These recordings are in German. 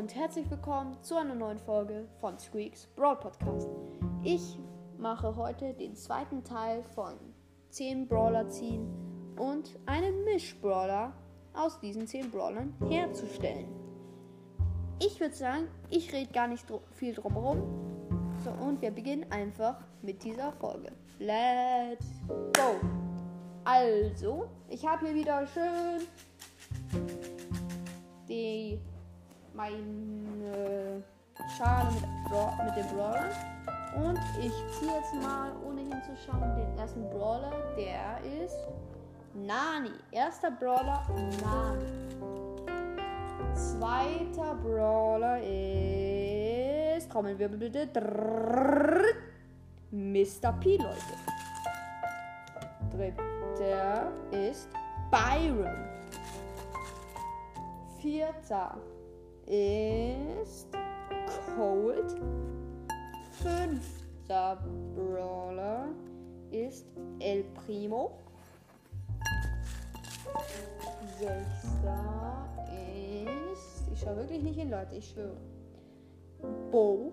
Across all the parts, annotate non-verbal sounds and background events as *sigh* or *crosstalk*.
und herzlich willkommen zu einer neuen Folge von Squeaks Brawl Podcast. Ich mache heute den zweiten Teil von 10 Brawler ziehen und einen Misch-Brawler aus diesen 10 Brawlern herzustellen. Ich würde sagen, ich rede gar nicht dr viel drum herum. So, und wir beginnen einfach mit dieser Folge. Let's go! Also, ich habe hier wieder schön die meine Schale mit, mit dem Brawler. Und ich ziehe jetzt mal, ohne hinzuschauen, den ersten Brawler. Der ist Nani. Erster Brawler, Nani. Zweiter Brawler ist. Trommelwirbel bitte. Drrr, Mr. P, Leute. Dritter ist Byron. Vierter ist Cold. Fünfter Brawler ist El Primo. Sechster ist. Ich schaue wirklich nicht hin, Leute, ich schwöre. Bo.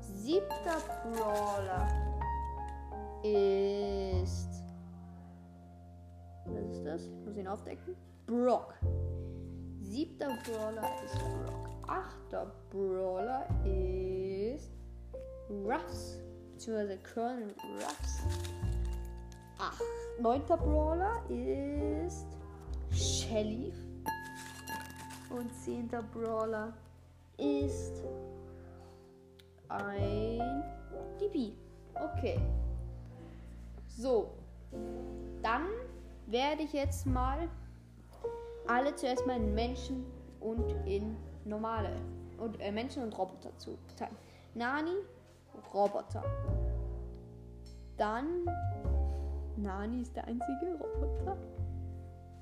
Siebter Brawler ist. Was ist das? Ich muss ihn aufdecken. Brock. Siebter Brawler ist Brock. Achter Brawler ist Ruffs. Beziehungsweise Colonel Ruffs. Ach, neunter Brawler ist Shelly. Und zehnter Brawler ist ein DB. Okay. So. Dann werde ich jetzt mal alle zuerst mal in Menschen und in normale und äh, Menschen und Roboter zu teilen. Nani, Roboter. Dann Nani ist der einzige Roboter.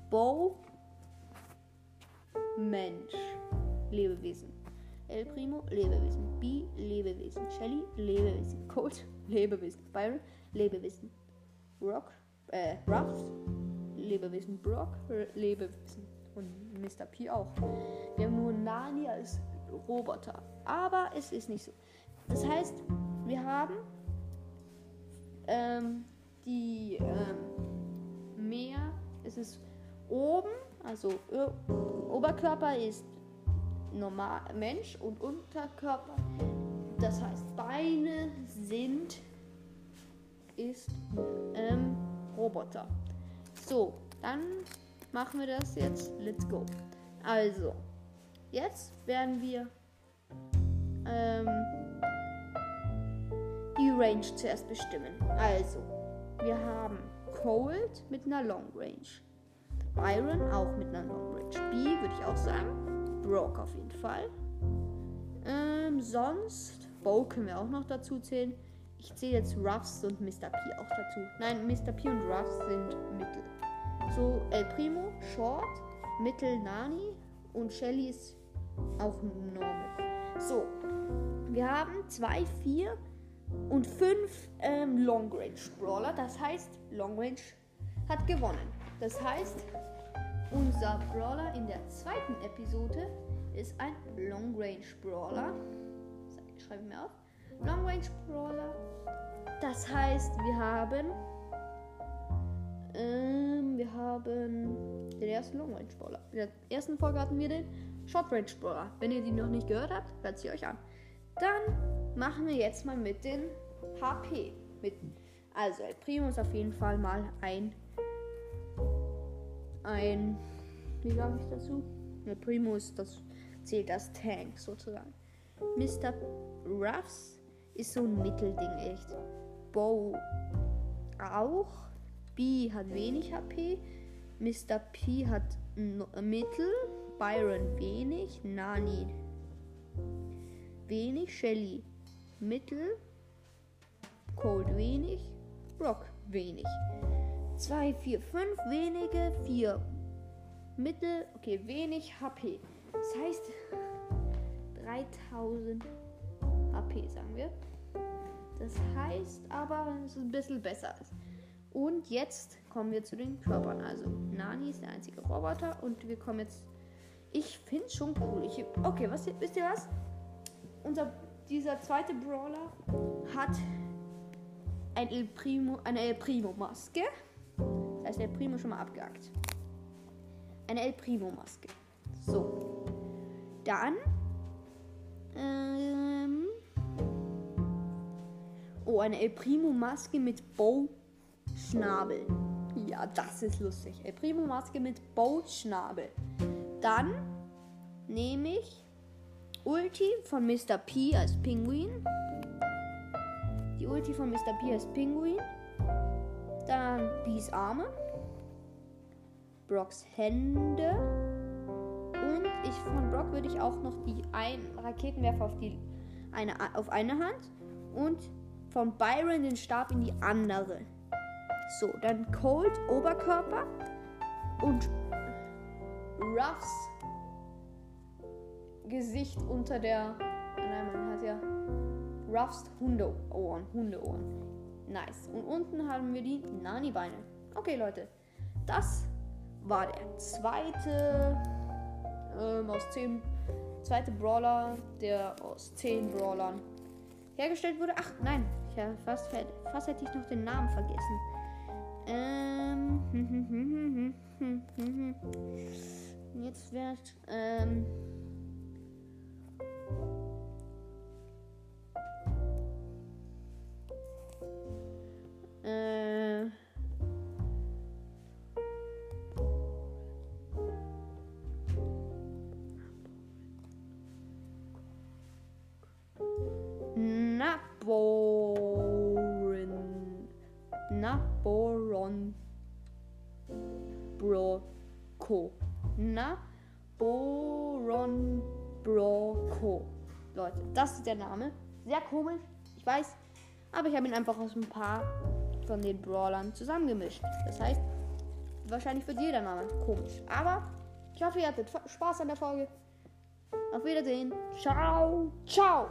Bo, Mensch, Lebewesen. El Primo, Lebewesen. B, Lebewesen. Shelly, Lebewesen. Colt, Lebewesen. Byron, Lebewesen. Rock, äh, Ruffs, Lebewesen. Brock, Lebewesen. Und Mr. P auch. Wir haben nur Nani als Roboter. Aber es ist nicht so. Das heißt, wir haben ähm, die ähm, mehr, es ist oben, also Oberkörper ist normal Mensch und Unterkörper, das heißt Beine sind ist ähm, Roboter. So, dann machen wir das jetzt. Let's go. Also, jetzt werden wir ähm, die Range zuerst bestimmen. Also, wir haben Cold mit einer Long Range. Byron auch mit einer Long Range. B würde ich auch sagen. Brock auf jeden Fall. Ähm, sonst, Bo können wir auch noch dazu zählen. Ich zähle jetzt Ruffs und Mr. P auch dazu. Nein, Mr. P und Ruffs sind Mittel. So, El Primo, Short, Mittel, Nani und Shelly ist auch normal. So, wir haben 2, 4 und 5 ähm, Long Range Brawler. Das heißt, Long Range hat gewonnen. Das heißt, unser Brawler in der zweiten Episode ist ein Long Range Brawler. Schreibe ich mir auf. Long Range Brawler. Das heißt, wir haben. Ähm, wir haben den ersten Long Range Brawler. In der ersten Folge hatten wir den Short Range Brawler. Wenn ihr die noch nicht gehört habt, hört sie euch an. Dann machen wir jetzt mal mit den HP. Mit, also, El Primo ist auf jeden Fall mal ein. Ein. Wie sage ich dazu? El Primo ist das. Zählt als Tank sozusagen. Mr. Ruffs ist so ein Mittelding echt. Bo auch. Hat wenig HP. Mr. P hat Mittel. Byron wenig. Nani wenig. Shelly mittel. Cold wenig. Brock wenig. 2, 4, 5 wenige. 4 mittel. Okay, wenig HP. Das heißt 3000 HP, sagen wir. Das heißt aber, dass es ein bisschen besser ist. Und jetzt kommen wir zu den Körpern. Also Nani ist der einzige Roboter und wir kommen jetzt Ich finde schon cool. Ich, okay, was, wisst ihr was? Unser, dieser zweite Brawler hat ein El Primo, eine El Primo Maske. Da ist El Primo schon mal abgehakt. Eine El Primo Maske. So. Dann. Ähm, oh, eine El Primo Maske mit Bow Schnabel. Ja, das ist lustig. El Primo Maske mit Bow Schnabel. Dann nehme ich Ulti von Mr. P als Pinguin. Die Ulti von Mr. P als Pinguin. Dann Bees Arme. Brocks Hände. Und ich von Brock würde ich auch noch die ein Raketenwerfer auf die eine auf eine Hand und von Byron den Stab in die andere. So, dann Cold Oberkörper und Ruffs Gesicht unter der. Nein, man hat ja Ruffs Hundeohren. Hundeohren. Nice. Und unten haben wir die Nani-Beine. Okay, Leute. Das war der zweite ähm, aus zehn. Zweite Brawler, der aus zehn Brawlern hergestellt wurde. Ach, nein. Habe fast, fast hätte ich noch den Namen vergessen. Ähm. *laughs* Naboron. Broco. Naboron Broco. Leute, das ist der Name. Sehr komisch, ich weiß. Aber ich habe ihn einfach aus ein paar von den Brawlern zusammengemischt. Das heißt, wahrscheinlich wird jeder Name komisch. Aber ich hoffe, ihr hattet Spaß an der Folge. Auf Wiedersehen. Ciao. Ciao.